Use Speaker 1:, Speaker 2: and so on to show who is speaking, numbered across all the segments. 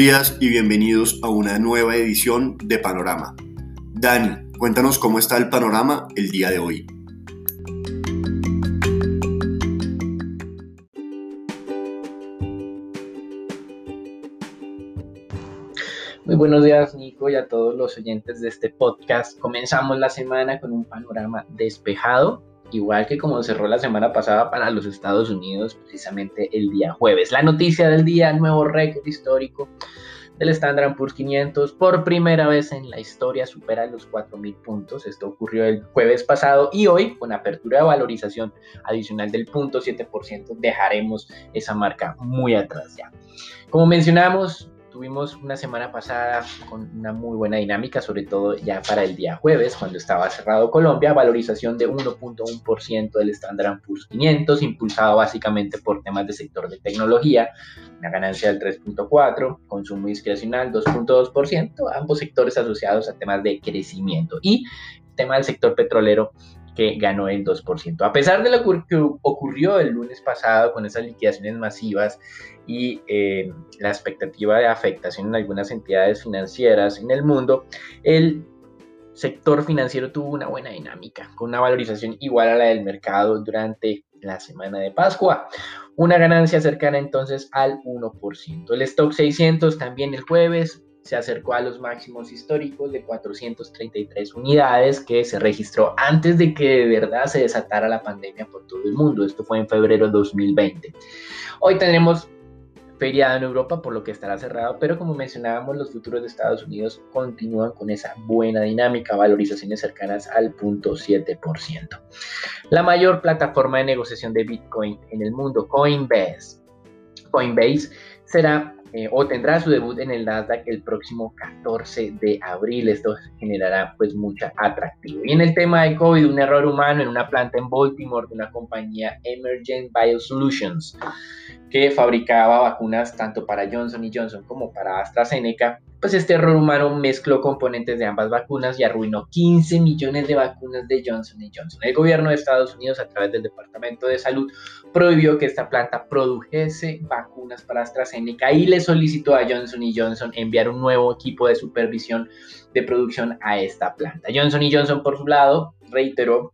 Speaker 1: Días y bienvenidos a una nueva edición de Panorama. Dani, cuéntanos cómo está el panorama el día de hoy.
Speaker 2: Muy buenos días Nico y a todos los oyentes de este podcast. Comenzamos la semana con un panorama despejado igual que como cerró la semana pasada para los Estados Unidos, precisamente el día jueves. La noticia del día, nuevo récord histórico del Standard Poor's 500, por primera vez en la historia supera los 4.000 puntos. Esto ocurrió el jueves pasado y hoy, con apertura de valorización adicional del 0.7%, dejaremos esa marca muy atrás ya. Como mencionamos, Tuvimos una semana pasada con una muy buena dinámica, sobre todo ya para el día jueves, cuando estaba cerrado Colombia, valorización de 1.1% del Standard Poor's 500, impulsado básicamente por temas de sector de tecnología, una ganancia del 3.4%, consumo discrecional 2.2%, ambos sectores asociados a temas de crecimiento y tema del sector petrolero que ganó el 2%. A pesar de lo que ocurrió el lunes pasado con esas liquidaciones masivas y eh, la expectativa de afectación en algunas entidades financieras en el mundo, el sector financiero tuvo una buena dinámica, con una valorización igual a la del mercado durante la semana de Pascua. Una ganancia cercana entonces al 1%. El stock 600 también el jueves se acercó a los máximos históricos de 433 unidades que se registró antes de que de verdad se desatara la pandemia por todo el mundo. Esto fue en febrero de 2020. Hoy tenemos feriado en Europa, por lo que estará cerrado, pero como mencionábamos, los futuros de Estados Unidos continúan con esa buena dinámica, valorizaciones cercanas al 0.7%. La mayor plataforma de negociación de Bitcoin en el mundo, Coinbase, Coinbase será eh, o tendrá su debut en el Nasdaq el próximo 14 de abril. Esto generará pues mucha atractivo. Y en el tema de COVID, un error humano en una planta en Baltimore de una compañía Emergent Biosolutions que fabricaba vacunas tanto para Johnson y Johnson como para AstraZeneca, pues este error humano mezcló componentes de ambas vacunas y arruinó 15 millones de vacunas de Johnson Johnson. El gobierno de Estados Unidos, a través del Departamento de Salud, prohibió que esta planta produjese vacunas para AstraZeneca y le solicitó a Johnson Johnson enviar un nuevo equipo de supervisión de producción a esta planta. Johnson Johnson, por su lado, reiteró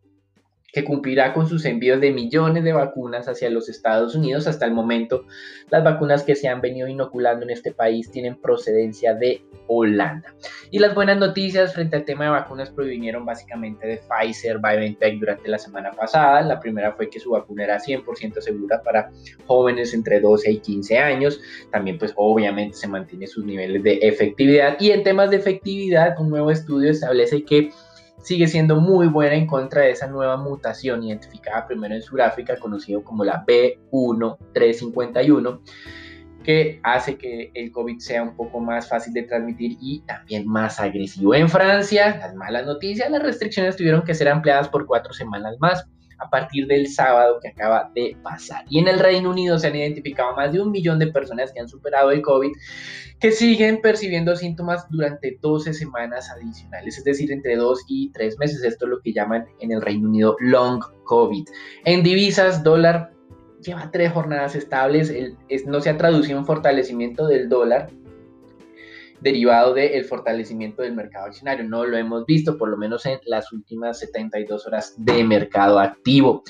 Speaker 2: que cumplirá con sus envíos de millones de vacunas hacia los Estados Unidos. Hasta el momento, las vacunas que se han venido inoculando en este país tienen procedencia de Holanda. Y las buenas noticias frente al tema de vacunas provinieron básicamente de Pfizer, BioNTech durante la semana pasada. La primera fue que su vacuna era 100% segura para jóvenes entre 12 y 15 años. También pues obviamente se mantiene sus niveles de efectividad. Y en temas de efectividad, un nuevo estudio establece que sigue siendo muy buena en contra de esa nueva mutación identificada primero en Sudáfrica, conocido como la B1351, que hace que el COVID sea un poco más fácil de transmitir y también más agresivo. En Francia, las malas noticias, las restricciones tuvieron que ser ampliadas por cuatro semanas más a partir del sábado que acaba de pasar. Y en el Reino Unido se han identificado más de un millón de personas que han superado el COVID que siguen percibiendo síntomas durante 12 semanas adicionales, es decir, entre 2 y 3 meses. Esto es lo que llaman en el Reino Unido long COVID. En divisas, dólar lleva tres jornadas estables, no se ha traducido en fortalecimiento del dólar derivado del fortalecimiento del mercado accionario. No lo hemos visto, por lo menos en las últimas 72 horas de mercado activo.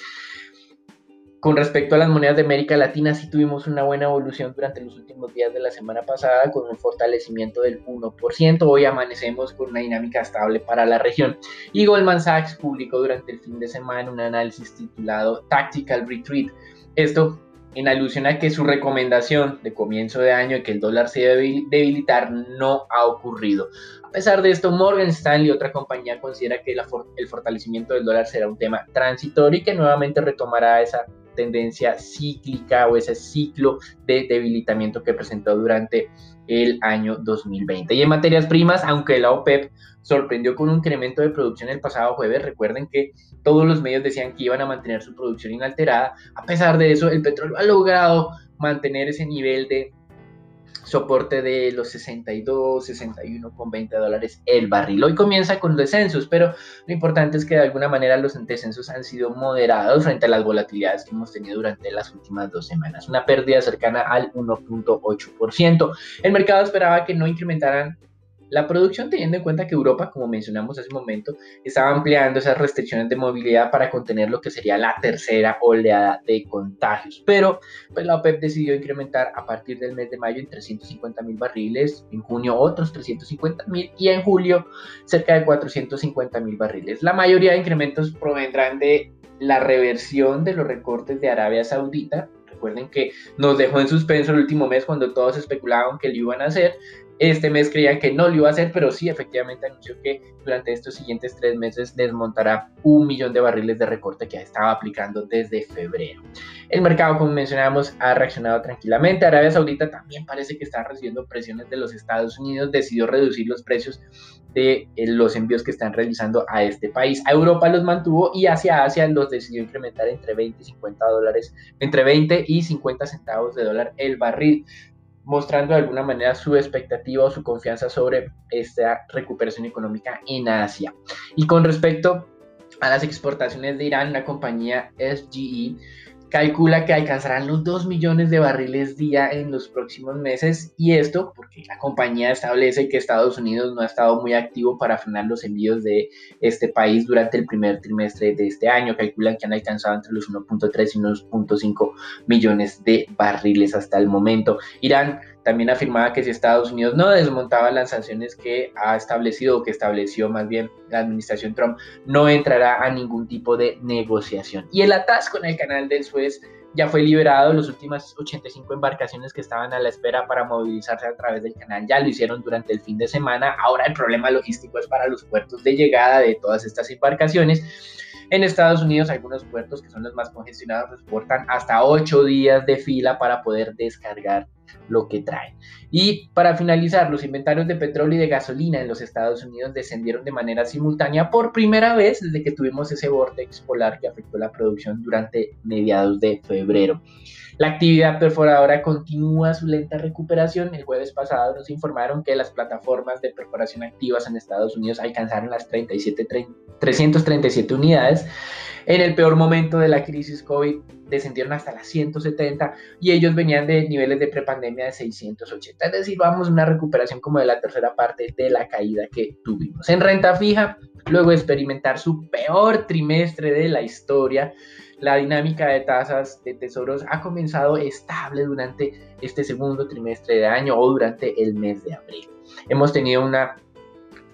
Speaker 2: Con respecto a las monedas de América Latina, sí tuvimos una buena evolución durante los últimos días de la semana pasada, con un fortalecimiento del 1%. Hoy amanecemos con una dinámica estable para la región. Y Goldman Sachs publicó durante el fin de semana un análisis titulado Tactical Retreat. Esto en alusión a que su recomendación de comienzo de año de que el dólar se debe debilitar no ha ocurrido. A pesar de esto, Morgan Stanley, otra compañía, considera que el fortalecimiento del dólar será un tema transitorio y que nuevamente retomará esa tendencia cíclica o ese ciclo de debilitamiento que presentó durante el año 2020. Y en materias primas, aunque la OPEP sorprendió con un incremento de producción el pasado jueves. Recuerden que todos los medios decían que iban a mantener su producción inalterada. A pesar de eso, el petróleo ha logrado mantener ese nivel de soporte de los 62, 61 con 20 dólares el barril. Hoy comienza con descensos, pero lo importante es que de alguna manera los descensos han sido moderados frente a las volatilidades que hemos tenido durante las últimas dos semanas. Una pérdida cercana al 1.8%. El mercado esperaba que no incrementaran la producción teniendo en cuenta que Europa, como mencionamos hace un momento, estaba ampliando esas restricciones de movilidad para contener lo que sería la tercera oleada de contagios. Pero pues la OPEP decidió incrementar a partir del mes de mayo en 350 mil barriles, en junio otros 350 mil y en julio cerca de 450 mil barriles. La mayoría de incrementos provendrán de la reversión de los recortes de Arabia Saudita, Recuerden que nos dejó en suspenso el último mes cuando todos especulaban que lo iban a hacer, este mes creían que no lo iba a hacer, pero sí, efectivamente anunció que durante estos siguientes tres meses desmontará un millón de barriles de recorte que estaba aplicando desde febrero. El mercado, como mencionábamos, ha reaccionado tranquilamente. Arabia Saudita también parece que está recibiendo presiones de los Estados Unidos, decidió reducir los precios de eh, los envíos que están realizando a este país. A Europa los mantuvo y hacia Asia los decidió incrementar entre 20 y 50 dólares, entre 20 y 50 centavos de dólar el barril mostrando de alguna manera su expectativa o su confianza sobre esta recuperación económica en Asia. Y con respecto a las exportaciones de Irán, la compañía SGE calcula que alcanzarán los 2 millones de barriles día en los próximos meses y esto porque la compañía establece que Estados Unidos no ha estado muy activo para frenar los envíos de este país durante el primer trimestre de este año. Calculan que han alcanzado entre los 1.3 y 1.5 millones de barriles hasta el momento. Irán también afirmaba que si Estados Unidos no desmontaba las sanciones que ha establecido o que estableció más bien la administración Trump, no entrará a ningún tipo de negociación. Y el atasco en el canal del Suez ya fue liberado. Las últimas 85 embarcaciones que estaban a la espera para movilizarse a través del canal ya lo hicieron durante el fin de semana. Ahora el problema logístico es para los puertos de llegada de todas estas embarcaciones. En Estados Unidos, algunos puertos que son los más congestionados reportan hasta 8 días de fila para poder descargar lo que traen. Y para finalizar, los inventarios de petróleo y de gasolina en los Estados Unidos descendieron de manera simultánea por primera vez desde que tuvimos ese vortex polar que afectó la producción durante mediados de febrero. La actividad perforadora continúa su lenta recuperación. El jueves pasado nos informaron que las plataformas de perforación activas en Estados Unidos alcanzaron las 37, 337 unidades. En el peor momento de la crisis COVID descendieron hasta las 170 y ellos venían de niveles de prepandemia de 680. Es decir, vamos a una recuperación como de la tercera parte de la caída que tuvimos. En renta fija, luego de experimentar su peor trimestre de la historia, la dinámica de tasas de tesoros ha comenzado estable durante este segundo trimestre de año o durante el mes de abril. Hemos tenido una...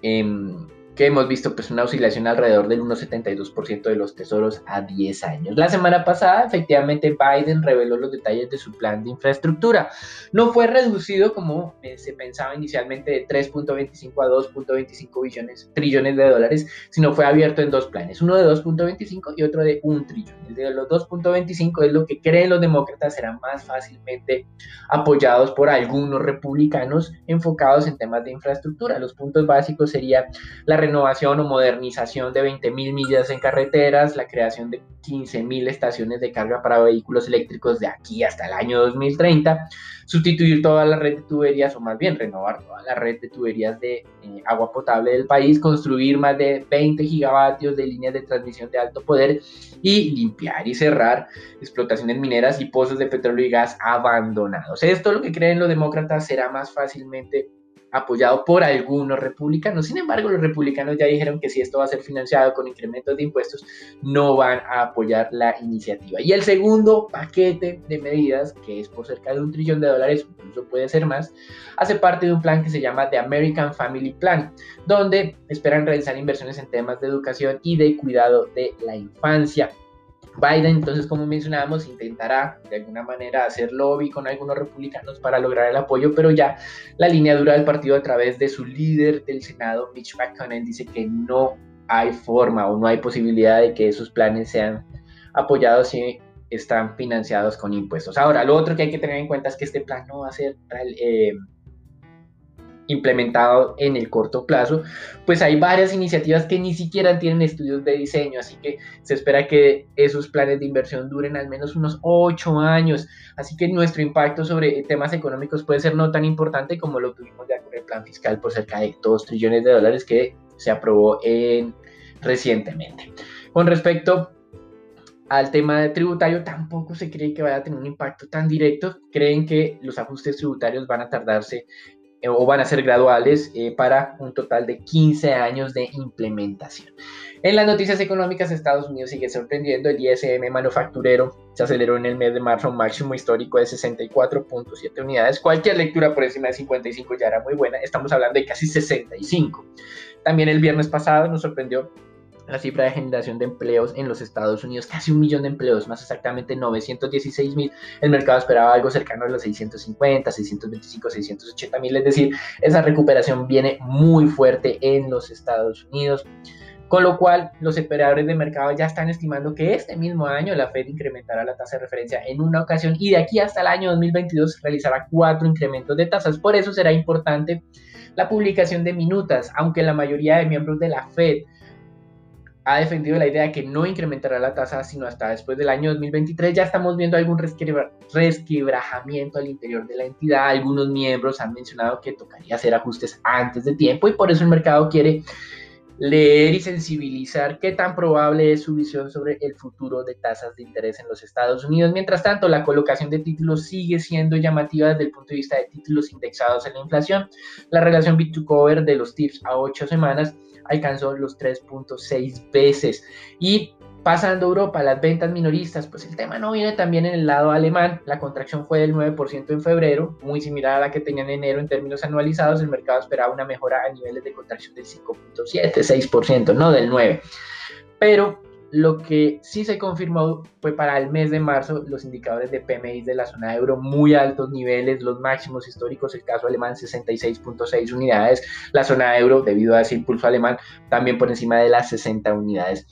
Speaker 2: Em, que hemos visto pues una oscilación alrededor del 1,72% de los tesoros a 10 años. La semana pasada efectivamente Biden reveló los detalles de su plan de infraestructura. No fue reducido como eh, se pensaba inicialmente de 3.25 a 2.25 billones, trillones de dólares, sino fue abierto en dos planes, uno de 2.25 y otro de 1 trillón. El de los 2.25 es lo que creen los demócratas serán más fácilmente apoyados por algunos republicanos enfocados en temas de infraestructura. Los puntos básicos serían la renovación o modernización de 20.000 millas en carreteras, la creación de 15.000 estaciones de carga para vehículos eléctricos de aquí hasta el año 2030, sustituir toda la red de tuberías, o más bien renovar toda la red de tuberías de eh, agua potable del país, construir más de 20 gigavatios de líneas de transmisión de alto poder y limpiar y cerrar explotaciones mineras y pozos de petróleo y gas abandonados. Esto lo que creen los demócratas será más fácilmente apoyado por algunos republicanos. Sin embargo, los republicanos ya dijeron que si esto va a ser financiado con incrementos de impuestos, no van a apoyar la iniciativa. Y el segundo paquete de medidas, que es por cerca de un trillón de dólares, incluso puede ser más, hace parte de un plan que se llama The American Family Plan, donde esperan realizar inversiones en temas de educación y de cuidado de la infancia. Biden, entonces, como mencionábamos, intentará de alguna manera hacer lobby con algunos republicanos para lograr el apoyo, pero ya la línea dura del partido a través de su líder del Senado, Mitch McConnell, dice que no hay forma o no hay posibilidad de que esos planes sean apoyados si están financiados con impuestos. Ahora, lo otro que hay que tener en cuenta es que este plan no va a ser eh, implementado en el corto plazo, pues hay varias iniciativas que ni siquiera tienen estudios de diseño, así que se espera que esos planes de inversión duren al menos unos ocho años, así que nuestro impacto sobre temas económicos puede ser no tan importante como lo tuvimos ya con el plan fiscal por cerca de 2 trillones de dólares que se aprobó en, recientemente. Con respecto al tema tributario tampoco se cree que vaya a tener un impacto tan directo. Creen que los ajustes tributarios van a tardarse o van a ser graduales eh, para un total de 15 años de implementación. En las noticias económicas, Estados Unidos sigue sorprendiendo. El ISM manufacturero se aceleró en el mes de marzo un máximo histórico de 64.7 unidades. Cualquier lectura por encima de 55 ya era muy buena. Estamos hablando de casi 65. También el viernes pasado nos sorprendió la cifra de generación de empleos en los Estados Unidos, casi un millón de empleos, más exactamente 916 mil. El mercado esperaba algo cercano a los 650, 625, 680 mil, es decir, esa recuperación viene muy fuerte en los Estados Unidos. Con lo cual, los operadores de mercado ya están estimando que este mismo año la Fed incrementará la tasa de referencia en una ocasión y de aquí hasta el año 2022 realizará cuatro incrementos de tasas. Por eso será importante la publicación de minutas, aunque la mayoría de miembros de la Fed ha defendido la idea de que no incrementará la tasa sino hasta después del año 2023. Ya estamos viendo algún resquebrajamiento al interior de la entidad. Algunos miembros han mencionado que tocaría hacer ajustes antes de tiempo y por eso el mercado quiere leer y sensibilizar qué tan probable es su visión sobre el futuro de tasas de interés en los Estados Unidos. Mientras tanto, la colocación de títulos sigue siendo llamativa desde el punto de vista de títulos indexados en la inflación. La relación bit-to-cover de los TIPS a 8 semanas alcanzó los 3.6 veces. Y pasando a Europa, las ventas minoristas, pues el tema no viene también en el lado alemán. La contracción fue del 9% en febrero, muy similar a la que tenía en enero en términos anualizados. El mercado esperaba una mejora a niveles de contracción del 5.7, 6%, no del 9%. Pero lo que sí se confirmó fue para el mes de marzo los indicadores de PMI de la zona euro muy altos niveles, los máximos históricos, el caso alemán 66.6 unidades, la zona euro debido a ese impulso alemán también por encima de las 60 unidades.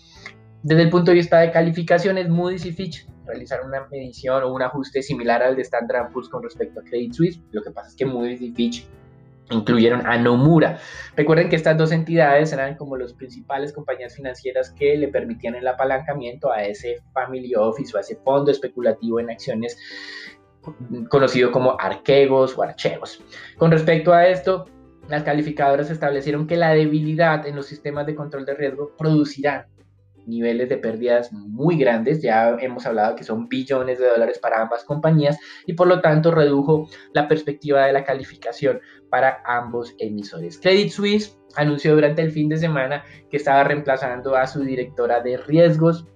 Speaker 2: Desde el punto de vista de calificaciones, Moody's y Fitch realizaron una medición o un ajuste similar al de Standard Poor's con respecto a Credit Suisse. Lo que pasa es que Moody's y Fitch incluyeron a Nomura. Recuerden que estas dos entidades eran como las principales compañías financieras que le permitían el apalancamiento a ese family office o a ese fondo especulativo en acciones conocido como arquegos o archegos. Con respecto a esto, las calificadoras establecieron que la debilidad en los sistemas de control de riesgo producirán niveles de pérdidas muy grandes, ya hemos hablado que son billones de dólares para ambas compañías y por lo tanto redujo la perspectiva de la calificación para ambos emisores. Credit Suisse anunció durante el fin de semana que estaba reemplazando a su directora de riesgos.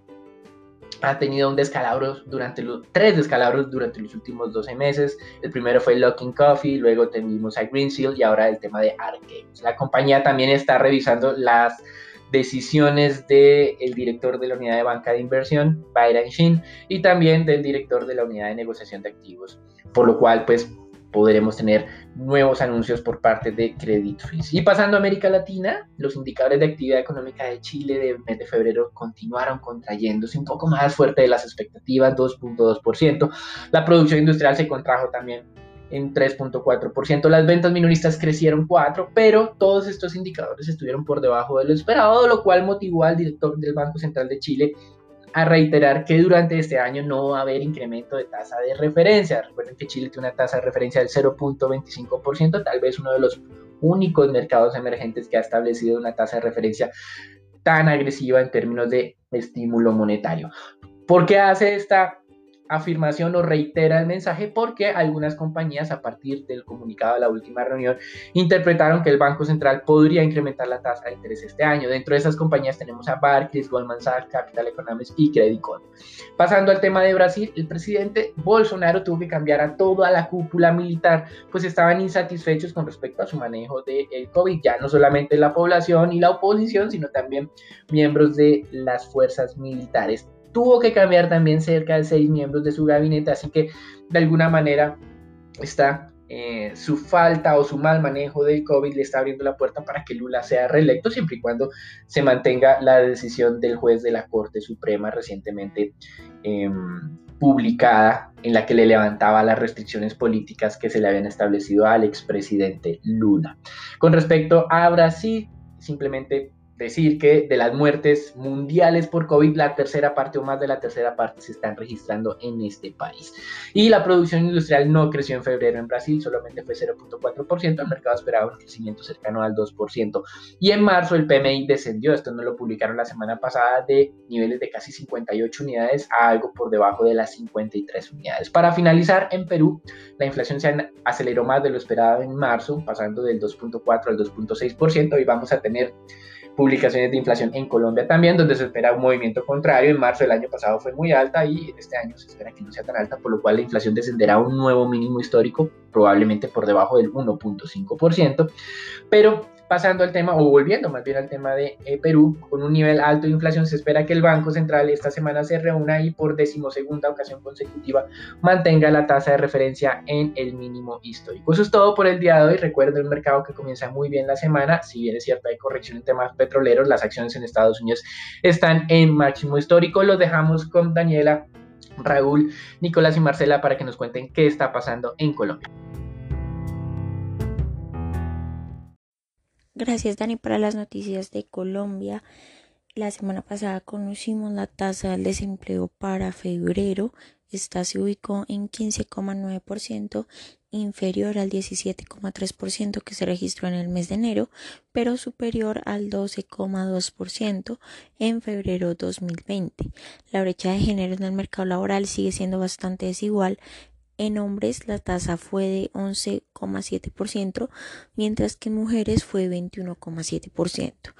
Speaker 2: Ha tenido un descalabro durante los tres descalabros durante los últimos 12 meses. El primero fue Locking Coffee, luego tuvimos a Greensill y ahora el tema de Arcade. La compañía también está revisando las decisiones del director de la unidad de banca de inversión, Byron Shin, y también del director de la unidad de negociación de activos, por lo cual pues podremos tener nuevos anuncios por parte de Credit Suisse. Y pasando a América Latina, los indicadores de actividad económica de Chile de mes de febrero continuaron contrayéndose un poco más fuerte de las expectativas, 2.2%. La producción industrial se contrajo también en 3.4%. Las ventas minoristas crecieron 4%, pero todos estos indicadores estuvieron por debajo de lo esperado, lo cual motivó al director del Banco Central de Chile a reiterar que durante este año no va a haber incremento de tasa de referencia. Recuerden que Chile tiene una tasa de referencia del 0.25%, tal vez uno de los únicos mercados emergentes que ha establecido una tasa de referencia tan agresiva en términos de estímulo monetario. ¿Por qué hace esta afirmación o reitera el mensaje porque algunas compañías a partir del comunicado de la última reunión interpretaron que el Banco Central podría incrementar la tasa de interés este año. Dentro de esas compañías tenemos a Barclays, Goldman Sachs, Capital Economics y Credit Corp. Pasando al tema de Brasil, el presidente Bolsonaro tuvo que cambiar a toda la cúpula militar, pues estaban insatisfechos con respecto a su manejo del COVID, ya no solamente la población y la oposición, sino también miembros de las fuerzas militares tuvo que cambiar también cerca de seis miembros de su gabinete, así que de alguna manera está eh, su falta o su mal manejo del COVID le está abriendo la puerta para que Lula sea reelecto siempre y cuando se mantenga la decisión del juez de la Corte Suprema recientemente em, publicada en la que le levantaba las restricciones políticas que se le habían establecido al expresidente Lula. Con respecto a Brasil, simplemente decir que de las muertes mundiales por COVID, la tercera parte o más de la tercera parte se están registrando en este país. Y la producción industrial no creció en febrero en Brasil, solamente fue 0.4%, el mercado esperaba un crecimiento cercano al 2%. Y en marzo el PMI descendió, esto no lo publicaron la semana pasada, de niveles de casi 58 unidades a algo por debajo de las 53 unidades. Para finalizar, en Perú, la inflación se aceleró más de lo esperado en marzo, pasando del 2.4 al 2.6%, y vamos a tener publicaciones de inflación en Colombia también, donde se espera un movimiento contrario. En marzo del año pasado fue muy alta y este año se espera que no sea tan alta, por lo cual la inflación descenderá a un nuevo mínimo histórico, probablemente por debajo del 1.5%. Pero pasando al tema, o volviendo más bien al tema de eh, Perú, con un nivel alto de inflación, se espera que el Banco Central esta semana se reúna y por decimosegunda ocasión consecutiva mantenga la tasa de referencia en el mínimo histórico. Eso es todo por el día de hoy. Recuerden el mercado que comienza muy bien la semana. Si bien es cierto, hay corrección en temas petroleros, las acciones en Estados Unidos están en máximo histórico. Los dejamos con Daniela, Raúl, Nicolás y Marcela para que nos cuenten qué está pasando en Colombia.
Speaker 3: Gracias Dani para las noticias de Colombia. La semana pasada conocimos la tasa del desempleo para febrero. Esta se ubicó en 15,9%, inferior al 17,3% que se registró en el mes de enero, pero superior al 12,2% en febrero 2020. La brecha de género en el mercado laboral sigue siendo bastante desigual en hombres la tasa fue de 11,7%, mientras que en mujeres fue 21,7%.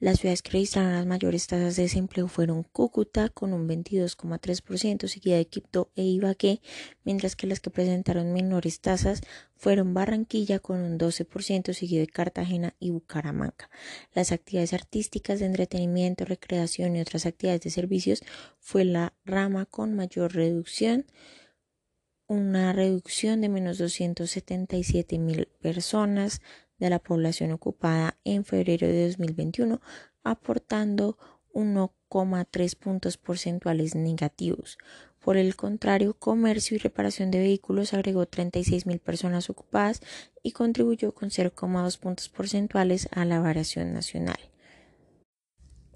Speaker 3: Las ciudades que registraron las mayores tasas de desempleo fueron Cúcuta con un 22,3%, seguida de Quito e Ibagué, mientras que las que presentaron menores tasas fueron Barranquilla con un 12%, seguido de Cartagena y Bucaramanga. Las actividades artísticas de entretenimiento, recreación y otras actividades de servicios fue la rama con mayor reducción una reducción de menos 277 mil personas de la población ocupada en febrero de 2021, aportando 1,3 puntos porcentuales negativos. Por el contrario, comercio y reparación de vehículos agregó 36 mil personas ocupadas y contribuyó con 0,2 puntos porcentuales a la variación nacional.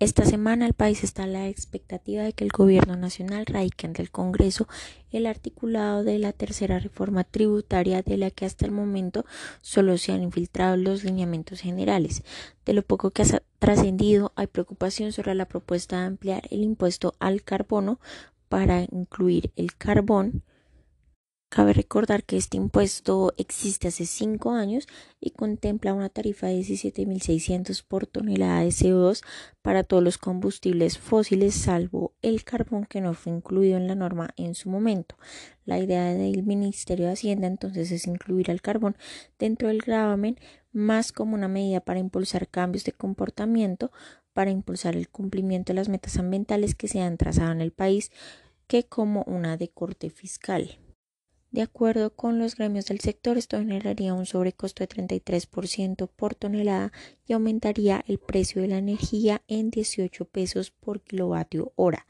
Speaker 3: Esta semana el país está a la expectativa de que el Gobierno Nacional radique ante el Congreso el articulado de la tercera reforma tributaria de la que hasta el momento solo se han infiltrado los lineamientos generales. De lo poco que ha trascendido, hay preocupación sobre la propuesta de ampliar el impuesto al carbono para incluir el carbón, Cabe recordar que este impuesto existe hace cinco años y contempla una tarifa de 17.600 por tonelada de CO2 para todos los combustibles fósiles, salvo el carbón que no fue incluido en la norma en su momento. La idea del Ministerio de Hacienda entonces es incluir al carbón dentro del gravamen más como una medida para impulsar cambios de comportamiento, para impulsar el cumplimiento de las metas ambientales que se han trazado en el país, que como una de corte fiscal. De acuerdo con los gremios del sector, esto generaría un sobrecosto de 33% por tonelada y aumentaría el precio de la energía en 18 pesos por kilovatio hora.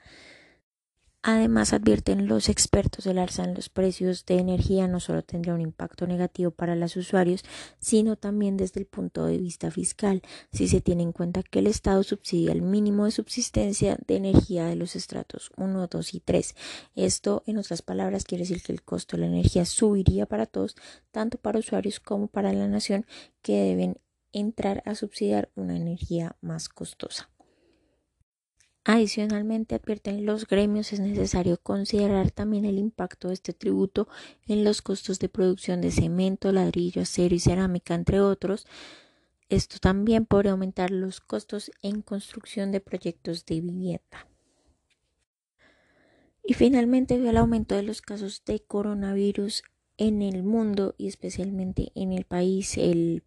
Speaker 3: Además, advierten los expertos, el alza en los precios de energía no solo tendría un impacto negativo para los usuarios, sino también desde el punto de vista fiscal, si se tiene en cuenta que el Estado subsidia el mínimo de subsistencia de energía de los estratos 1, 2 y 3. Esto, en otras palabras, quiere decir que el costo de la energía subiría para todos, tanto para usuarios como para la nación, que deben entrar a subsidiar una energía más costosa. Adicionalmente, advierten los gremios, es necesario considerar también el impacto de este tributo en los costos de producción de cemento, ladrillo, acero y cerámica, entre otros. Esto también podría aumentar los costos en construcción de proyectos de vivienda. Y finalmente, vio el aumento de los casos de coronavirus en el mundo y especialmente en el país, el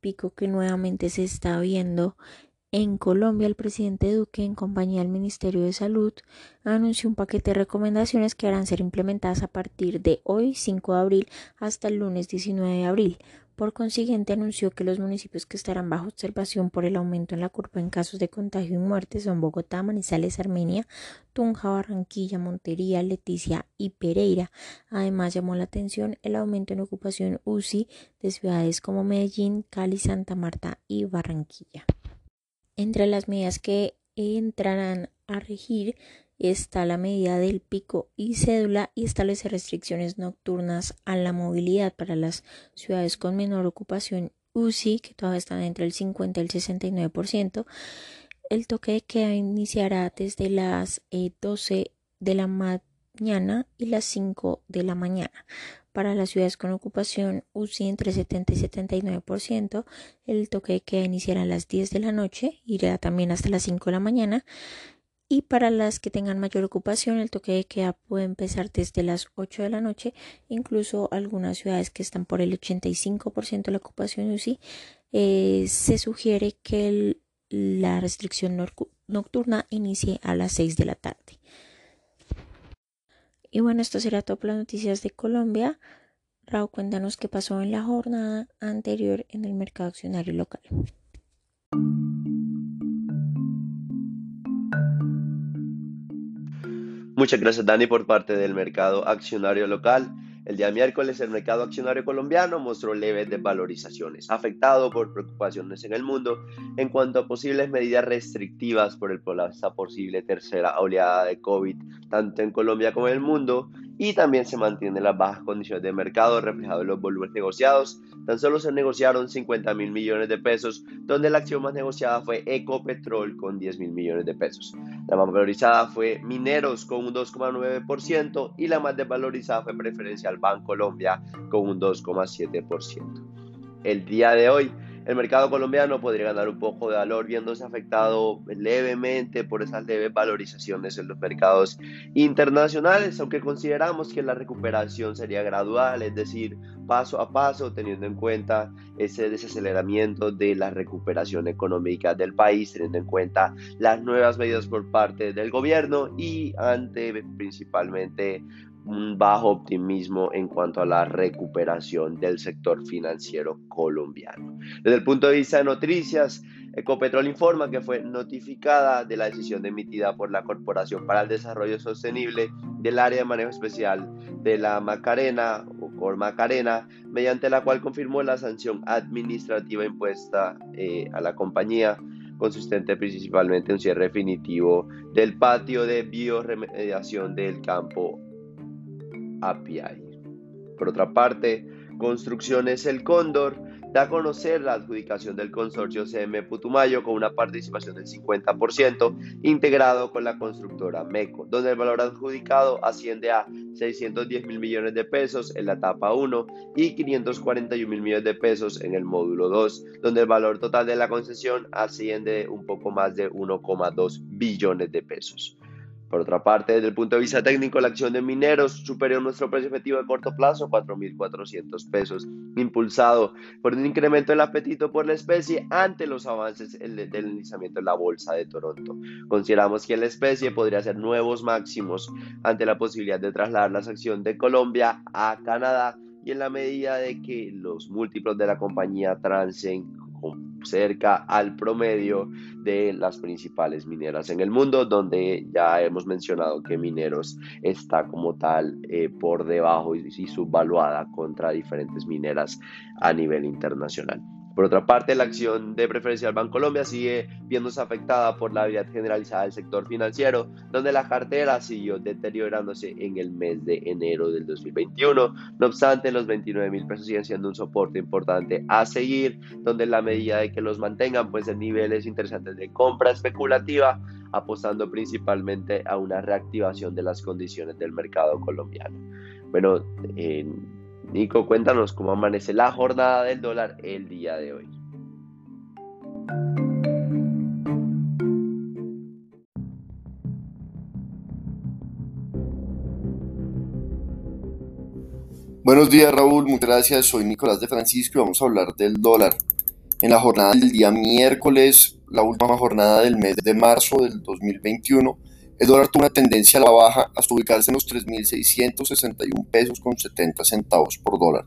Speaker 3: pico que nuevamente se está viendo en Colombia, el presidente Duque, en compañía del Ministerio de Salud, anunció un paquete de recomendaciones que harán ser implementadas a partir de hoy, 5 de abril, hasta el lunes 19 de abril. Por consiguiente, anunció que los municipios que estarán bajo observación por el aumento en la curva en casos de contagio y muerte son Bogotá, Manizales, Armenia, Tunja, Barranquilla, Montería, Leticia y Pereira. Además, llamó la atención el aumento en ocupación UCI de ciudades como Medellín, Cali, Santa Marta y Barranquilla. Entre las medidas que entrarán a regir está la medida del pico y cédula y establece restricciones nocturnas a la movilidad para las ciudades con menor ocupación UCI, que todavía están entre el 50 y el 69%. El toque de queda iniciará desde las 12 eh, de la mañana y las 5 de la mañana. Para las ciudades con ocupación UCI entre 70 y 79%, el toque de queda iniciará a las 10 de la noche, irá también hasta las 5 de la mañana y para las que tengan mayor ocupación el toque de queda puede empezar desde las 8 de la noche, incluso algunas ciudades que están por el 85% de la ocupación UCI, eh, se sugiere que la restricción nocturna inicie a las 6 de la tarde. Y bueno, esto será todo por las noticias de Colombia. Raúl, cuéntanos qué pasó en la jornada anterior en el mercado accionario local.
Speaker 4: Muchas gracias Dani por parte del mercado accionario local. El día miércoles el mercado accionario colombiano mostró leves desvalorizaciones, afectado por preocupaciones en el mundo en cuanto a posibles medidas restrictivas por el, esta posible tercera oleada de COVID, tanto en Colombia como en el mundo, y también se mantienen las bajas condiciones de mercado reflejado en los volúmenes negociados. Tan solo se negociaron 50 mil millones de pesos, donde la acción más negociada fue Ecopetrol con 10 mil millones de pesos. La más valorizada fue Mineros con un 2,9% y la más desvalorizada fue Preferencial Colombia con un 2,7%. El día de hoy, el mercado colombiano podría ganar un poco de valor viéndose afectado levemente por esas leves valorizaciones en los mercados internacionales, aunque consideramos que la recuperación sería gradual, es decir, paso a paso, teniendo en cuenta ese desaceleramiento de la recuperación económica del país, teniendo en cuenta las nuevas medidas por parte del gobierno y ante principalmente un bajo optimismo en cuanto a la recuperación del sector financiero colombiano. Desde el punto de vista de noticias, Ecopetrol informa que fue notificada de la decisión emitida por la Corporación para el Desarrollo Sostenible del Área de Manejo Especial de la Macarena o Cor Macarena, mediante la cual confirmó la sanción administrativa impuesta eh, a la compañía consistente principalmente en un cierre definitivo del patio de bioremediación del campo API. Por otra parte, Construcciones El Cóndor da a conocer la adjudicación del consorcio CM Putumayo con una participación del 50% integrado con la constructora MECO, donde el valor adjudicado asciende a 610 mil millones de pesos en la etapa 1 y 541 mil millones de pesos en el módulo 2, donde el valor total de la concesión asciende un poco más de 1,2 billones de pesos. Por otra parte, desde el punto de vista técnico, la acción de mineros superó nuestro precio efectivo de corto plazo, 4.400 pesos, impulsado por un incremento del apetito por la especie ante los avances del deslizamiento en la bolsa de Toronto. Consideramos que la especie podría ser nuevos máximos ante la posibilidad de trasladar las acciones de Colombia a Canadá y en la medida de que los múltiplos de la compañía transen cerca al promedio de las principales mineras en el mundo, donde ya hemos mencionado que Mineros está como tal eh, por debajo y subvaluada contra diferentes mineras a nivel internacional. Por otra parte, la acción de preferencial Bancolombia sigue viéndose afectada por la habilidad generalizada del sector financiero, donde la cartera siguió deteriorándose en el mes de enero del 2021. No obstante, los 29 mil pesos siguen siendo un soporte importante a seguir, donde en la medida de que los mantengan, pues en niveles interesantes de compra especulativa, apostando principalmente a una reactivación de las condiciones del mercado colombiano. Bueno, en Nico, cuéntanos cómo amanece la jornada del dólar el día de hoy.
Speaker 1: Buenos días Raúl, muchas gracias. Soy Nicolás de Francisco y vamos a hablar del dólar. En la jornada del día miércoles, la última jornada del mes de marzo del 2021, el dólar tuvo una tendencia a la baja hasta ubicarse en los 3.661 pesos con 70 centavos por dólar.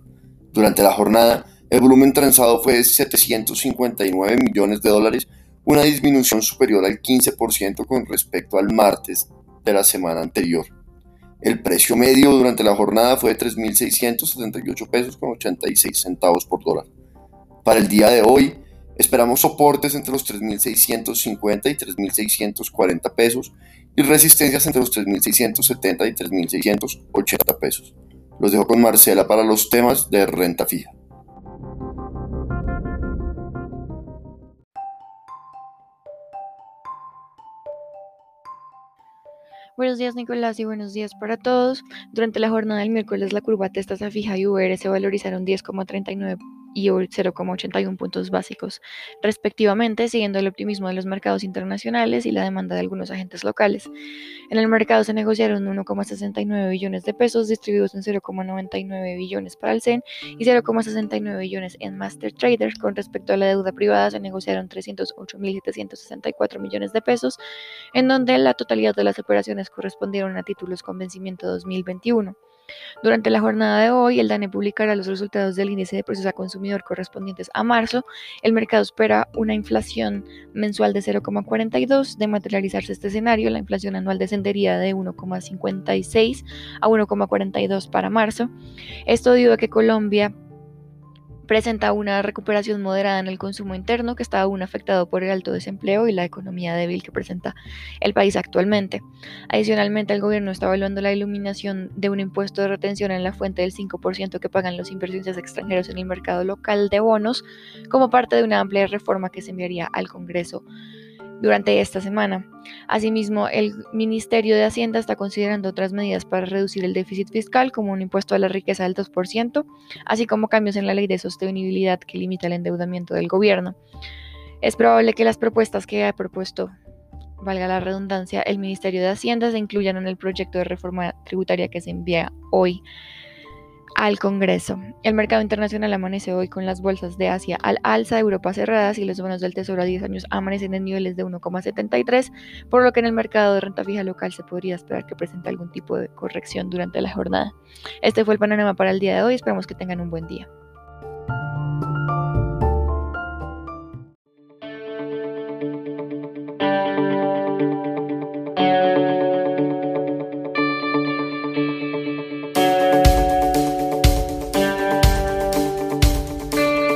Speaker 1: Durante la jornada, El volumen transado fue de 759 millones de dólares, una disminución superior al 15% con respecto al martes de la semana anterior. El precio medio durante la jornada fue de 3.678 pesos con 86 centavos por dólar. Para el día de hoy, esperamos soportes entre los 3.650 y 3.640 pesos y resistencias entre los 3.670 y 3.680 pesos. Los dejo con Marcela para los temas de renta fija.
Speaker 5: Buenos días Nicolás y buenos días para todos. Durante la jornada del miércoles la curva tasa fija y VR se valorizaron 10,39 y 0,81 puntos básicos, respectivamente, siguiendo el optimismo de los mercados internacionales y la demanda de algunos agentes locales. En el mercado se negociaron 1,69 billones de pesos distribuidos en 0,99 billones para el CEN y 0,69 billones en Master Traders. Con respecto a la deuda privada, se negociaron 308.764 millones de pesos, en donde la totalidad de las operaciones correspondieron a títulos con vencimiento 2021. Durante la jornada de hoy, el DANE publicará los resultados del índice de precios a consumidor correspondientes a marzo. El mercado espera una inflación mensual de 0,42. De materializarse este escenario, la inflación anual descendería de 1,56 a 1,42 para marzo. Esto debido a que Colombia presenta una recuperación moderada en el consumo interno que está aún afectado por el alto desempleo y la economía débil que presenta el país actualmente. Adicionalmente, el gobierno está evaluando la iluminación de un impuesto de retención en la fuente del 5% que pagan los inversionistas extranjeros en el mercado local de bonos como parte de una amplia reforma que se enviaría al Congreso durante esta semana. Asimismo, el Ministerio de Hacienda está considerando otras medidas para reducir el déficit fiscal, como un impuesto a la riqueza del 2%, así como cambios en la ley de sostenibilidad que limita el endeudamiento del gobierno. Es probable que las propuestas que ha propuesto, valga la redundancia, el Ministerio de Hacienda se incluyan en el proyecto de reforma tributaria que se envía hoy al Congreso. El mercado internacional amanece hoy con las bolsas de Asia al alza, Europa cerradas y los bonos del Tesoro a 10 años amanecen en niveles de 1,73, por lo que en el mercado de renta fija local se podría esperar que presente algún tipo de corrección durante la jornada. Este fue el panorama para el día de hoy, esperamos que tengan un buen día.